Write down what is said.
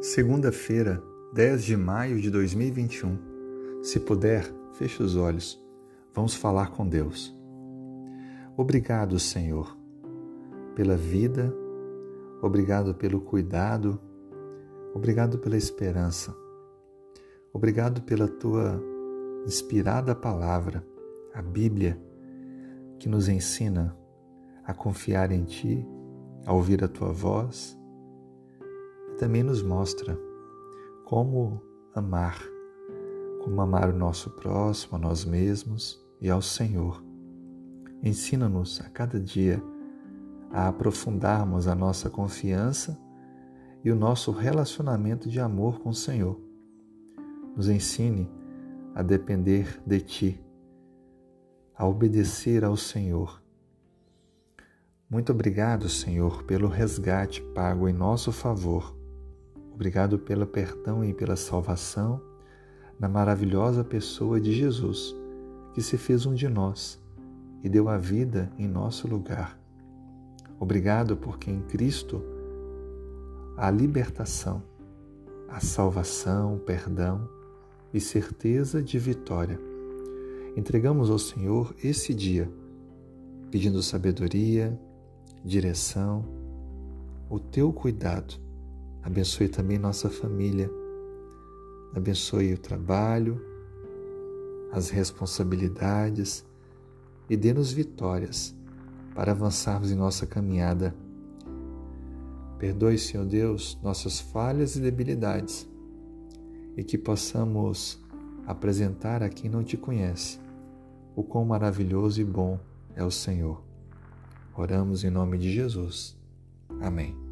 Segunda-feira, 10 de maio de 2021. Se puder, feche os olhos. Vamos falar com Deus. Obrigado, Senhor, pela vida, obrigado pelo cuidado, obrigado pela esperança, obrigado pela tua inspirada palavra, a Bíblia, que nos ensina a confiar em Ti, a ouvir a Tua voz também nos mostra como amar, como amar o nosso próximo, a nós mesmos e ao Senhor. Ensina-nos a cada dia a aprofundarmos a nossa confiança e o nosso relacionamento de amor com o Senhor. Nos ensine a depender de Ti, a obedecer ao Senhor. Muito obrigado, Senhor, pelo resgate pago em nosso favor Obrigado pelo perdão e pela salvação na maravilhosa pessoa de Jesus, que se fez um de nós e deu a vida em nosso lugar. Obrigado porque em Cristo há libertação, a salvação, perdão e certeza de vitória. Entregamos ao Senhor esse dia, pedindo sabedoria, direção, o teu cuidado Abençoe também nossa família. Abençoe o trabalho, as responsabilidades e dê-nos vitórias para avançarmos em nossa caminhada. Perdoe, Senhor Deus, nossas falhas e debilidades e que possamos apresentar a quem não te conhece o quão maravilhoso e bom é o Senhor. Oramos em nome de Jesus. Amém.